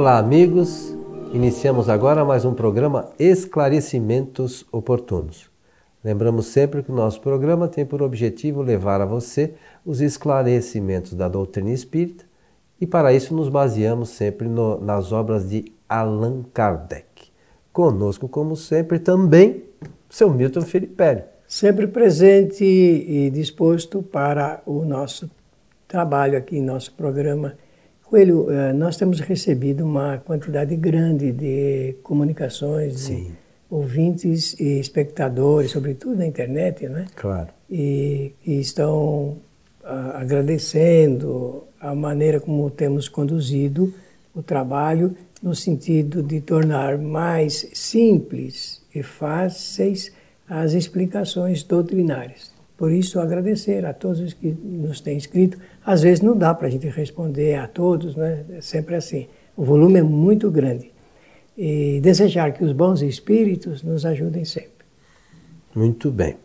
Olá, amigos. Iniciamos agora mais um programa Esclarecimentos Oportunos. Lembramos sempre que o nosso programa tem por objetivo levar a você os esclarecimentos da doutrina espírita e para isso nos baseamos sempre no, nas obras de Allan Kardec. Conosco, como sempre, também seu Milton Filipelli. Sempre presente e disposto para o nosso trabalho aqui, nosso programa. Coelho, eh, nós temos recebido uma quantidade grande de comunicações, Sim. de ouvintes e espectadores, sobretudo na internet, né? Claro. E, e estão uh, agradecendo a maneira como temos conduzido o trabalho no sentido de tornar mais simples e fáceis as explicações doutrinárias. Por isso, agradecer a todos os que nos têm escrito. Às vezes não dá para a gente responder a todos, né? é sempre assim. O volume é muito grande. E desejar que os bons espíritos nos ajudem sempre. Muito bem.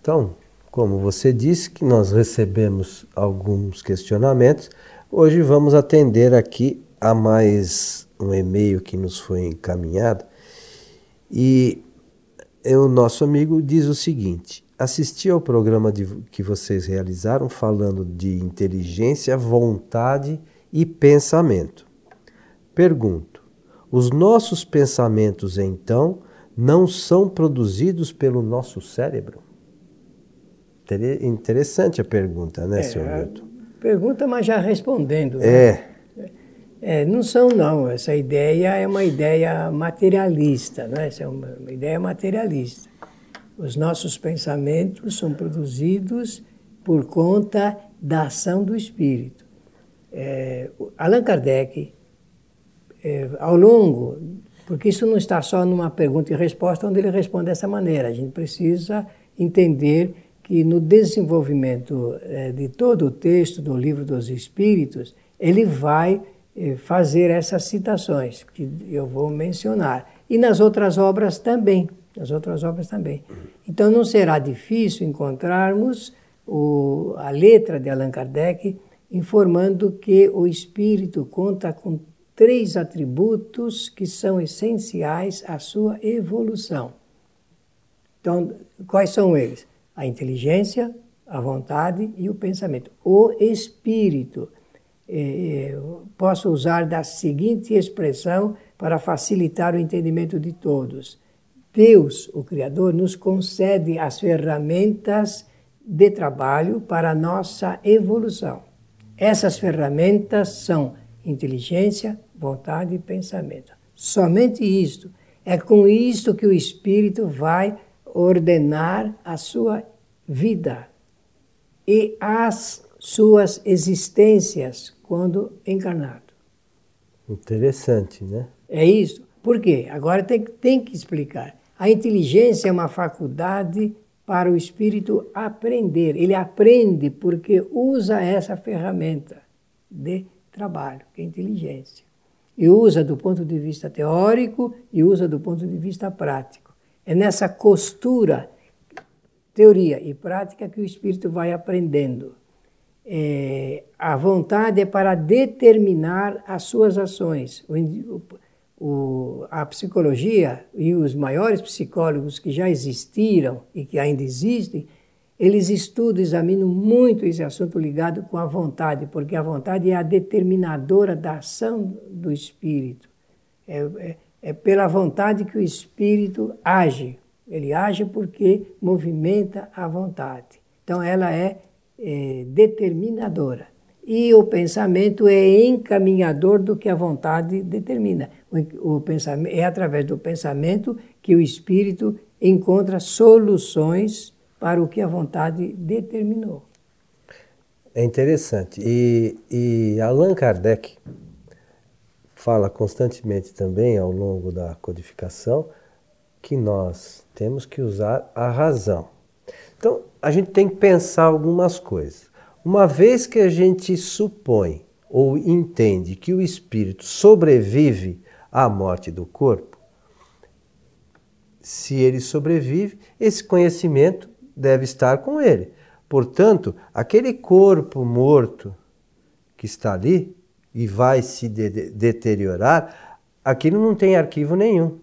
Então, como você disse que nós recebemos alguns questionamentos, hoje vamos atender aqui a mais um e-mail que nos foi encaminhado. E o nosso amigo diz o seguinte: assisti ao programa de, que vocês realizaram falando de inteligência, vontade e pensamento. Pergunto: os nossos pensamentos então não são produzidos pelo nosso cérebro? Interessante a pergunta, né, é, senhor Milton? Pergunta, mas já respondendo. Né? É. É, não são não. Essa ideia é uma ideia materialista, né? Essa é uma ideia materialista. Os nossos pensamentos são produzidos por conta da ação do espírito. É, Allan Kardec, é, ao longo, porque isso não está só numa pergunta e resposta onde ele responde dessa maneira. A gente precisa entender que no desenvolvimento é, de todo o texto do livro dos Espíritos, ele vai é, fazer essas citações que eu vou mencionar. E nas outras obras também nas outras obras também. Então não será difícil encontrarmos o, a letra de Allan Kardec informando que o espírito conta com três atributos que são essenciais à sua evolução. Então, quais são eles? A inteligência, a vontade e o pensamento. O espírito. Eh, eh posso usar da seguinte expressão para facilitar o entendimento de todos Deus, o Criador, nos concede as ferramentas de trabalho para a nossa evolução. Essas ferramentas são inteligência, vontade e pensamento. Somente isto. É com isto que o Espírito vai ordenar a sua vida e as suas existências quando encarnado. Interessante, né? É isso. Por quê? Agora tem, tem que explicar. A inteligência é uma faculdade para o espírito aprender. Ele aprende porque usa essa ferramenta de trabalho, que é inteligência. E usa do ponto de vista teórico e usa do ponto de vista prático. É nessa costura, teoria e prática, que o espírito vai aprendendo. É, a vontade é para determinar as suas ações. O, o, a psicologia e os maiores psicólogos que já existiram e que ainda existem, eles estudam, examinam muito esse assunto ligado com a vontade, porque a vontade é a determinadora da ação do espírito. É, é, é pela vontade que o espírito age. Ele age porque movimenta a vontade. Então, ela é, é determinadora e o pensamento é encaminhador do que a vontade determina. O, pensamento, é através do pensamento que o espírito encontra soluções para o que a vontade determinou. É interessante. E, e Allan Kardec fala constantemente também, ao longo da codificação, que nós temos que usar a razão. Então, a gente tem que pensar algumas coisas. Uma vez que a gente supõe ou entende que o espírito sobrevive à morte do corpo, se ele sobrevive, esse conhecimento deve estar com ele. Portanto, aquele corpo morto que está ali e vai se de deteriorar, aquilo não tem arquivo nenhum.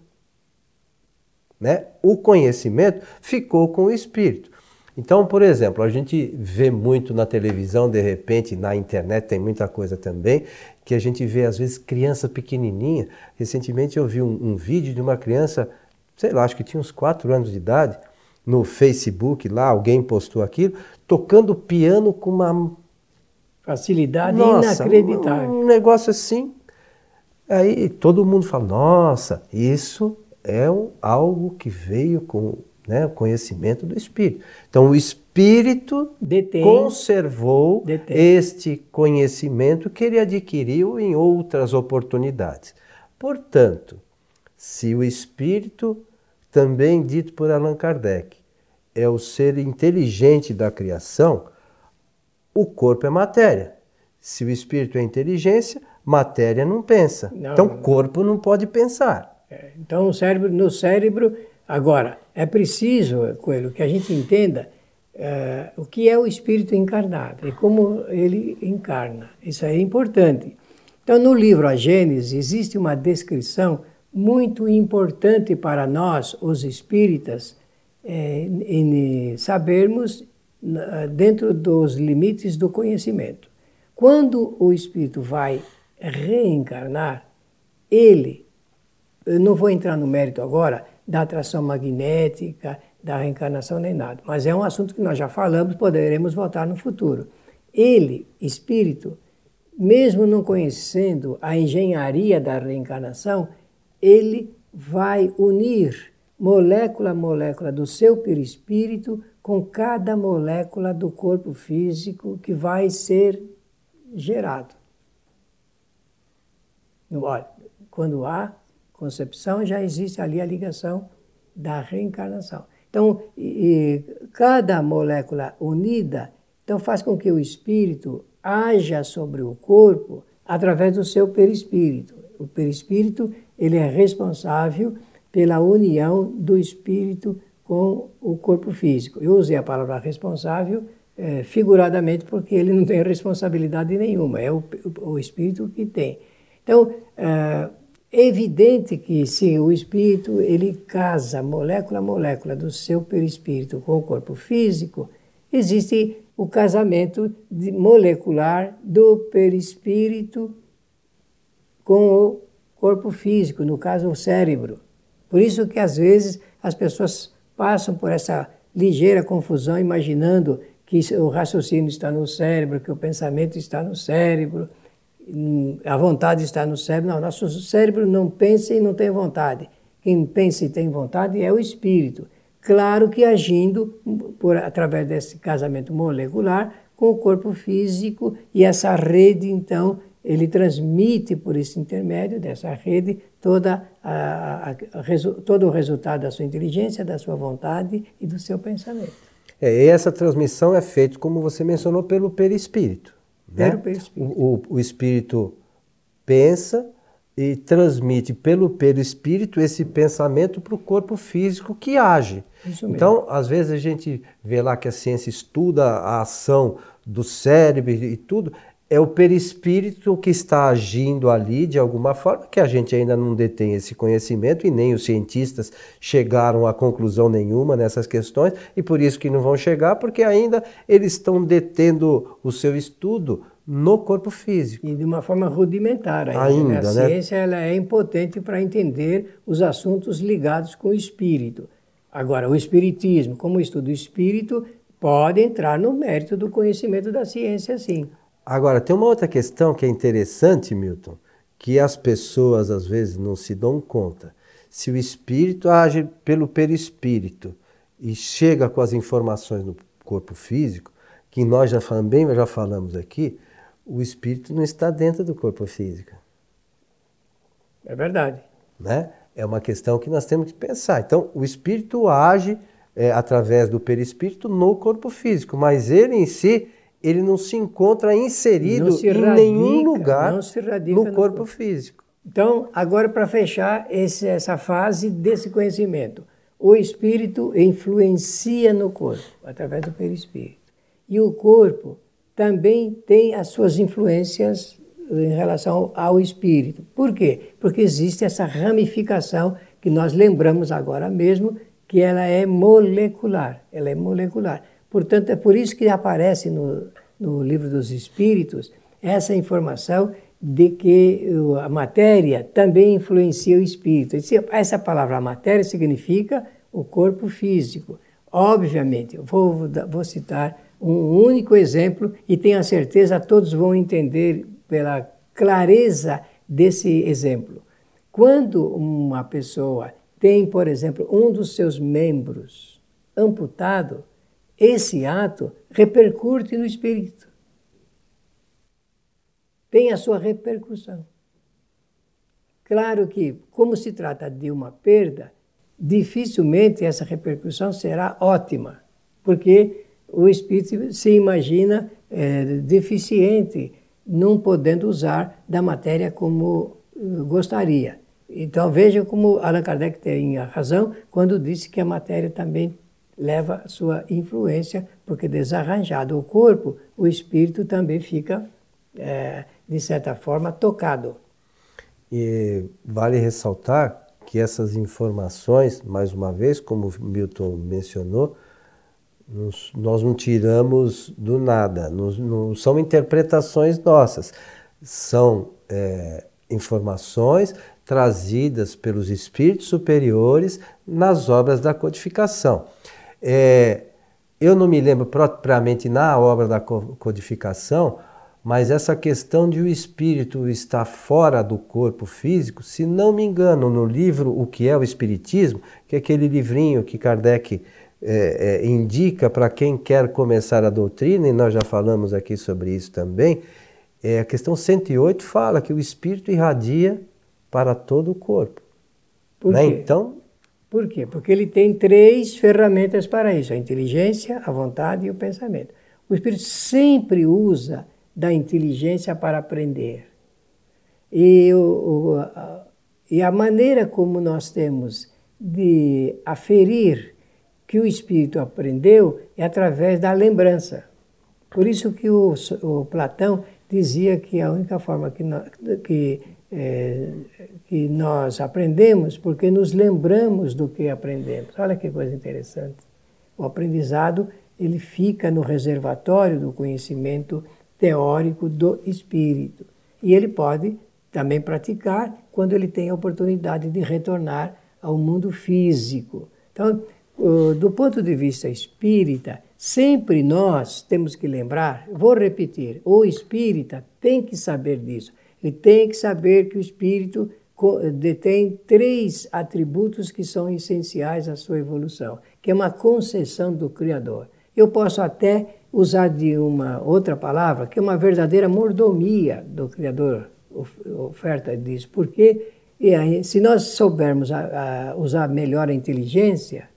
Né? O conhecimento ficou com o espírito. Então, por exemplo, a gente vê muito na televisão, de repente, na internet tem muita coisa também, que a gente vê às vezes criança pequenininha. Recentemente eu vi um, um vídeo de uma criança, sei lá, acho que tinha uns 4 anos de idade, no Facebook lá, alguém postou aquilo, tocando piano com uma facilidade nossa, inacreditável. Um negócio assim. Aí todo mundo fala: nossa, isso é algo que veio com né, o conhecimento do Espírito. Então, o Espírito Detém, conservou detém. este conhecimento que ele adquiriu em outras oportunidades. Portanto, se o Espírito, também dito por Allan Kardec, é o ser inteligente da criação, o corpo é matéria. Se o Espírito é inteligência, matéria não pensa. Não, então, o corpo não pode pensar. É, então, o cérebro, no cérebro Agora, é preciso, Coelho, que a gente entenda uh, o que é o espírito encarnado e como ele encarna. Isso é importante. Então, no livro A Gênese, existe uma descrição muito importante para nós, os espíritas, é, em sabermos dentro dos limites do conhecimento. Quando o espírito vai reencarnar, ele, eu não vou entrar no mérito agora, da atração magnética, da reencarnação nem nada. Mas é um assunto que nós já falamos, poderemos voltar no futuro. Ele, espírito, mesmo não conhecendo a engenharia da reencarnação, ele vai unir molécula a molécula do seu perispírito com cada molécula do corpo físico que vai ser gerado. Olha, quando há concepção, já existe ali a ligação da reencarnação. Então, e, e, cada molécula unida então faz com que o espírito haja sobre o corpo através do seu perispírito. O perispírito ele é responsável pela união do espírito com o corpo físico. Eu usei a palavra responsável é, figuradamente porque ele não tem responsabilidade nenhuma, é o, o espírito que tem. Então, é, é evidente que se o espírito ele casa molécula a molécula do seu perispírito com o corpo físico, existe o casamento molecular do perispírito com o corpo físico, no caso o cérebro. Por isso que às vezes as pessoas passam por essa ligeira confusão imaginando que o raciocínio está no cérebro, que o pensamento está no cérebro a vontade está no cérebro. Não, nosso cérebro não pensa e não tem vontade. Quem pensa e tem vontade é o espírito. Claro que agindo por, através desse casamento molecular com o corpo físico e essa rede, então, ele transmite por esse intermédio dessa rede toda a, a, a, todo o resultado da sua inteligência, da sua vontade e do seu pensamento. É, essa transmissão é feita, como você mencionou, pelo perispírito. Né? O, o, o espírito pensa e transmite pelo perispírito esse pensamento para o corpo físico que age. Então, às vezes a gente vê lá que a ciência estuda a ação do cérebro e tudo, é o perispírito que está agindo ali de alguma forma, que a gente ainda não detém esse conhecimento e nem os cientistas chegaram a conclusão nenhuma nessas questões, e por isso que não vão chegar, porque ainda eles estão detendo o seu estudo no corpo físico. E de uma forma rudimentar ainda. ainda né? A né? ciência ela é impotente para entender os assuntos ligados com o espírito. Agora, o espiritismo, como estudo do espírito, pode entrar no mérito do conhecimento da ciência, sim. Agora, tem uma outra questão que é interessante, Milton, que as pessoas às vezes não se dão conta. Se o espírito age pelo perispírito e chega com as informações no corpo físico, que nós já também já falamos aqui, o espírito não está dentro do corpo físico. É verdade. Né? É uma questão que nós temos que pensar. Então, o espírito age é, através do perispírito no corpo físico, mas ele em si ele não se encontra inserido se radica, em nenhum lugar no corpo no... físico. Então, agora para fechar esse, essa fase desse conhecimento, o espírito influencia no corpo através do perispírito. E o corpo também tem as suas influências em relação ao espírito. Por quê? Porque existe essa ramificação que nós lembramos agora mesmo que ela é molecular. Ela é molecular. Portanto, é por isso que aparece no, no livro dos Espíritos essa informação de que a matéria também influencia o espírito. Essa palavra matéria significa o corpo físico. Obviamente, vou, vou citar um único exemplo e tenho a certeza todos vão entender pela clareza desse exemplo. Quando uma pessoa tem, por exemplo, um dos seus membros amputado, esse ato repercute no espírito. Tem a sua repercussão. Claro que, como se trata de uma perda, dificilmente essa repercussão será ótima, porque o espírito se imagina é, deficiente, não podendo usar da matéria como eh, gostaria. Então veja como Allan Kardec tem a razão quando disse que a matéria também leva sua influência, porque desarranjado o corpo, o espírito também fica, é, de certa forma, tocado. E vale ressaltar que essas informações, mais uma vez, como Milton mencionou, nós não tiramos do nada, não, são interpretações nossas, são é, informações trazidas pelos espíritos superiores nas obras da codificação. É, eu não me lembro propriamente na obra da codificação, mas essa questão de o espírito estar fora do corpo físico, se não me engano, no livro O que é o Espiritismo, que é aquele livrinho que Kardec é, é, indica para quem quer começar a doutrina, e nós já falamos aqui sobre isso também, é, a questão 108 fala que o espírito irradia para todo o corpo. Por né? Então, Por quê? Porque ele tem três ferramentas para isso: a inteligência, a vontade e o pensamento. O espírito sempre usa da inteligência para aprender. E, o, o, a, e a maneira como nós temos de aferir que o espírito aprendeu é através da lembrança. Por isso que o, o Platão dizia que a única forma que, nós, que, é, que nós aprendemos, porque nos lembramos do que aprendemos. Olha que coisa interessante. O aprendizado ele fica no reservatório do conhecimento teórico do espírito. E ele pode também praticar quando ele tem a oportunidade de retornar ao mundo físico. Então, do ponto de vista espírita, sempre nós temos que lembrar, vou repetir, o espírita tem que saber disso. Ele tem que saber que o espírito detém três atributos que são essenciais à sua evolução, que é uma concessão do Criador. Eu posso até usar de uma outra palavra, que é uma verdadeira mordomia do Criador, oferta disso, porque se nós soubermos usar melhor a inteligência,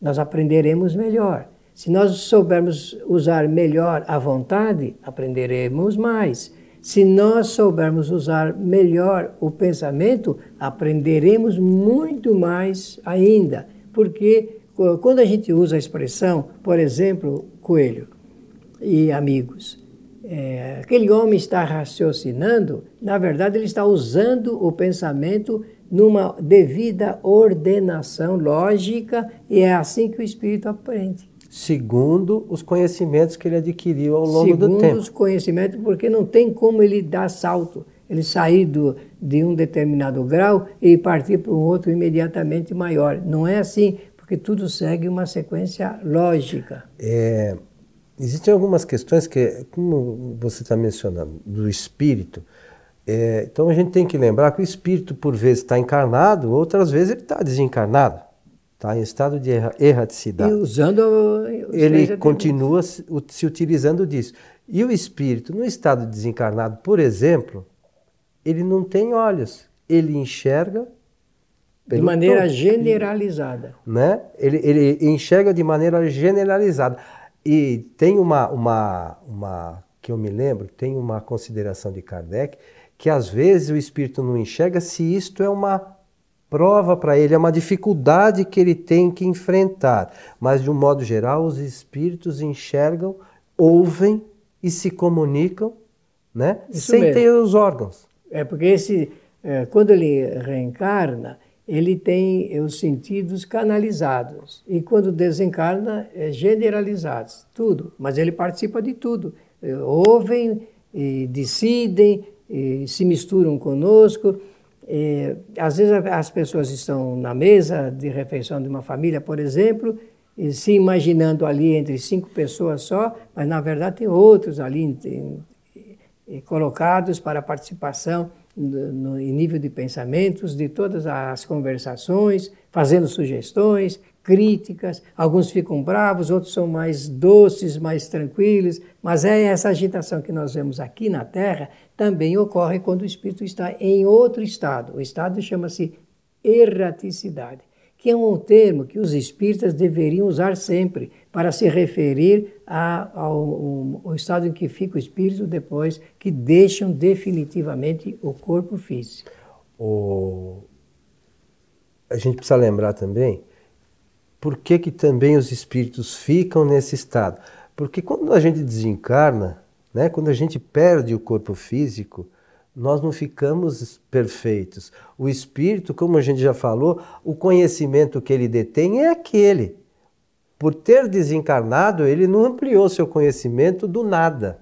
nós aprenderemos melhor. Se nós soubermos usar melhor a vontade, aprenderemos mais. Se nós soubermos usar melhor o pensamento, aprenderemos muito mais ainda. Porque quando a gente usa a expressão, por exemplo, coelho e amigos, é, aquele homem está raciocinando, na verdade, ele está usando o pensamento numa devida ordenação lógica, e é assim que o espírito aprende. Segundo os conhecimentos que ele adquiriu ao longo Segundo do tempo. Segundo os conhecimentos, porque não tem como ele dar salto, ele sair do, de um determinado grau e partir para um outro imediatamente maior. Não é assim, porque tudo segue uma sequência lógica. É, existem algumas questões que, como você está mencionando, do espírito, é, então a gente tem que lembrar que o espírito, por vezes, está encarnado, outras vezes ele está desencarnado, está em estado de erraticidade. E usando Ele continua se, se utilizando disso. E o espírito, no estado de desencarnado, por exemplo, ele não tem olhos, ele enxerga de maneira todo, generalizada. Né? Ele, ele enxerga de maneira generalizada. E tem uma, uma, uma, que eu me lembro, tem uma consideração de Kardec, que às vezes o espírito não enxerga se isto é uma prova para ele, é uma dificuldade que ele tem que enfrentar. Mas, de um modo geral, os espíritos enxergam, ouvem e se comunicam né? sem mesmo. ter os órgãos. É porque esse, é, quando ele reencarna, ele tem os sentidos canalizados. E quando desencarna, é generalizados, tudo. Mas ele participa de tudo. É, ouvem, e decidem, e se misturam conosco. E, às vezes as pessoas estão na mesa de refeição de uma família, por exemplo, se imaginando ali entre cinco pessoas só, mas na verdade tem outros ali colocados para participação no, no, em nível de pensamentos, de todas as conversações, fazendo sugestões, críticas. Alguns ficam bravos, outros são mais doces, mais tranquilos, mas é essa agitação que nós vemos aqui na Terra também ocorre quando o espírito está em outro estado. O estado chama-se erraticidade que é um termo que os espíritas deveriam usar sempre para se referir a, ao, ao, estado em que fica o espírito depois que deixam definitivamente o corpo físico. O... A gente precisa lembrar também por que, que também os espíritos ficam nesse estado. Porque quando a gente desencarna, né, quando a gente perde o corpo físico, nós não ficamos perfeitos. O espírito, como a gente já falou, o conhecimento que ele detém é aquele. Por ter desencarnado, ele não ampliou seu conhecimento do nada.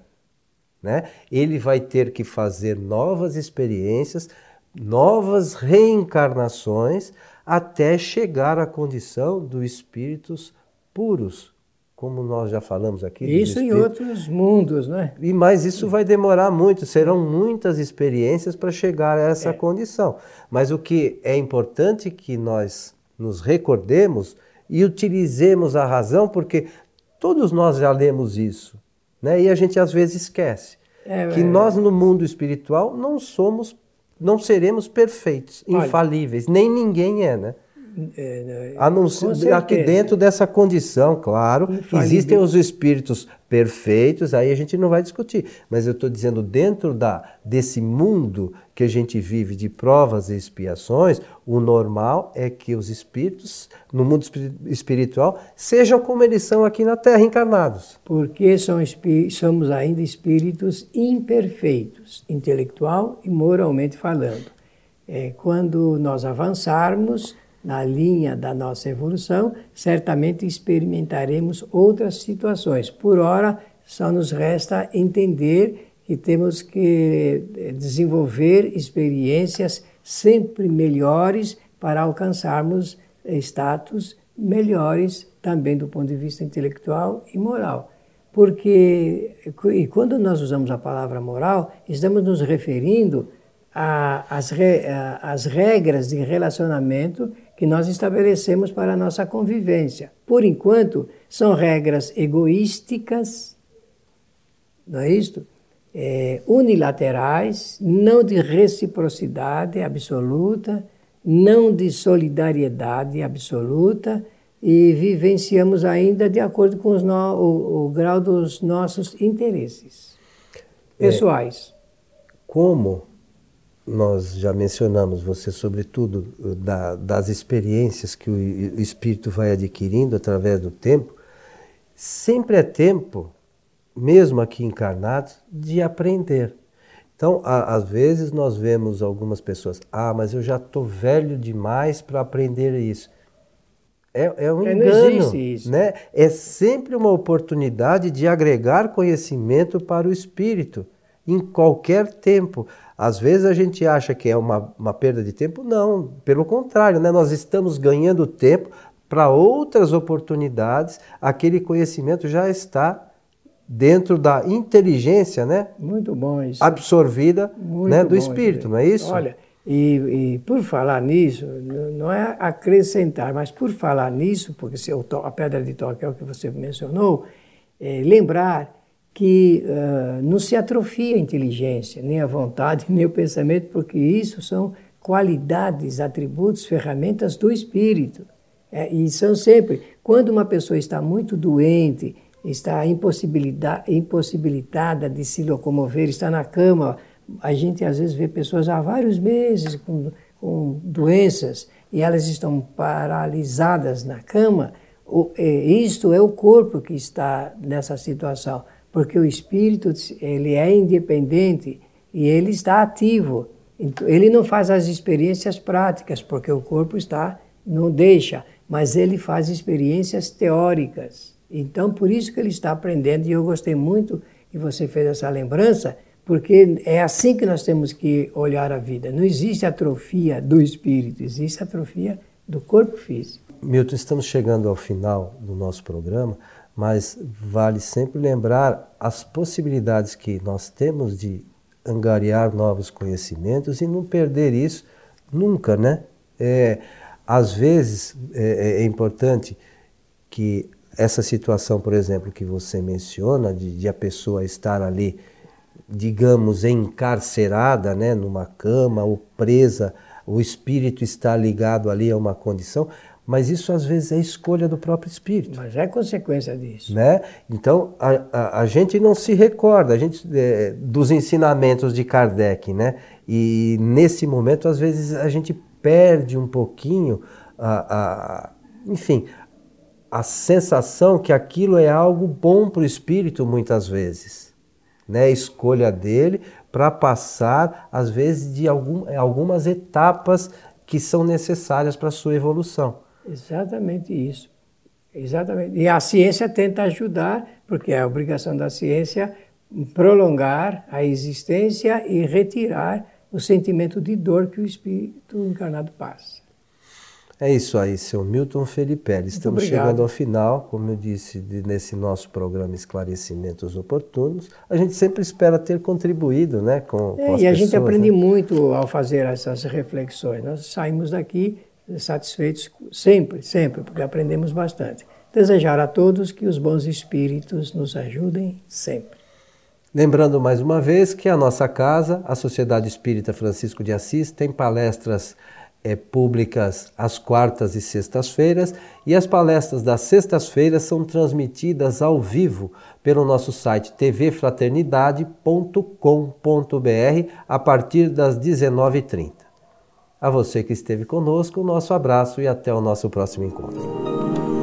Né? Ele vai ter que fazer novas experiências, novas reencarnações, até chegar à condição dos espíritos puros, como nós já falamos aqui. Isso em outros mundos, né? E mas isso vai demorar muito, serão muitas experiências para chegar a essa é. condição. Mas o que é importante que nós nos recordemos e utilizemos a razão, porque todos nós já lemos isso, né? E a gente às vezes esquece é, que é. nós no mundo espiritual não somos, não seremos perfeitos, Olha, infalíveis, nem ninguém é, né? É, né? A não ser, aqui dentro dessa condição, claro, existem os espíritos perfeitos, aí a gente não vai discutir. Mas eu estou dizendo, dentro da, desse mundo que a gente vive de provas e expiações, o normal é que os espíritos, no mundo espiritual, sejam como eles são aqui na Terra, encarnados. Porque são, somos ainda espíritos imperfeitos, intelectual e moralmente falando. É, quando nós avançarmos, na linha da nossa evolução, certamente experimentaremos outras situações. Por hora, só nos resta entender que temos que eh, desenvolver experiências sempre melhores para alcançarmos status melhores também do ponto de vista intelectual e moral. Porque, e quando nós usamos a palavra moral, estamos nos referindo às regras de relacionamento que nós estabelecemos para a nossa convivência. Por enquanto, são regras egoísticas, não é isto? É, unilaterais, não de reciprocidade absoluta, não de solidariedade absoluta, e vivenciamos ainda de acordo com no, o, o, grau dos nossos interesses é, pessoais. É, como nós já mencionamos, você sobretudo da, das experiências que o, espírito vai adquirindo através do tempo, sempre é tempo, mesmo aqui encarnados, de aprender. Então, a, às vezes nós vemos algumas pessoas, ah, mas eu já estou velho demais para aprender isso. É, é um é, engano, né? É sempre uma oportunidade de agregar conhecimento para o espírito em qualquer tempo. Às vezes a gente acha que é uma, uma perda de tempo, não, pelo contrário, né? nós estamos ganhando tempo para outras oportunidades, aquele conhecimento já está dentro da inteligência, né? Muito bom isso. Absorvida né, do espírito, não é isso? Olha, e, e, por falar nisso, não é acrescentar, mas por falar nisso, porque se a pedra de toque é o que você mencionou, é lembrar que uh, não se atrofia a inteligência, nem a vontade, nem o pensamento, porque isso são qualidades, atributos, ferramentas do espírito. É, e são sempre, quando uma pessoa está muito doente, está impossibilitada, impossibilitada de se locomover, está na cama, a gente às vezes vê pessoas há vários meses com, com doenças e elas estão paralisadas na cama, o, é, isto é o corpo que está nessa situação porque o espírito ele é independente e ele está ativo. Então, ele não faz as experiências práticas, porque o corpo está não deixa, mas ele faz experiências teóricas. Então, por isso que ele está aprendendo, e eu gostei muito que você fez essa lembrança, porque é assim que nós temos que olhar a vida. Não existe atrofia do espírito, existe atrofia do corpo físico. Milton, estamos chegando ao final do nosso programa, mas vale sempre lembrar as possibilidades que nós temos de angariar novos conhecimentos e não perder isso nunca, né? É, às vezes é, é, é importante que essa situação, por exemplo, que você menciona, de, de a pessoa estar ali digamos, encarcerada né, numa cama ou presa, o espírito está ligado ali a uma condição, mas isso às vezes é escolha do próprio espírito. Mas é consequência disso. Né? Então a, a, a gente não se recorda a gente, é, dos ensinamentos de Kardec, né? E nesse momento, às vezes, a gente perde um pouquinho a, a enfim, a sensação que aquilo é algo bom para o espírito muitas vezes né, escolha dele para passar, às vezes, de algum, algumas etapas que são necessárias para a sua evolução. Exatamente isso. Exatamente. E a ciência tenta ajudar, porque é a obrigação da ciência prolongar a existência e retirar o sentimento de dor que o espírito encarnado passa. É isso aí, seu Milton Felipe. Estamos chegando ao final, como eu disse, de, nesse nosso programa Esclarecimentos Oportunos. A gente sempre espera ter contribuído né, com, é, com as E a gente aprende né? muito ao fazer essas reflexões. Nós saímos daqui satisfeitos sempre, sempre, porque aprendemos bastante. Desejar a todos que os bons espíritos nos ajudem sempre. Lembrando mais uma vez que a nossa casa, a Sociedade Espírita Francisco de Assis, tem palestras é, públicas às quartas e sextas-feiras e as palestras das sextas-feiras são transmitidas ao vivo pelo nosso site tvfraternidade.com.br a partir das 19h30. A você que esteve conosco, nosso abraço e até o nosso próximo encontro.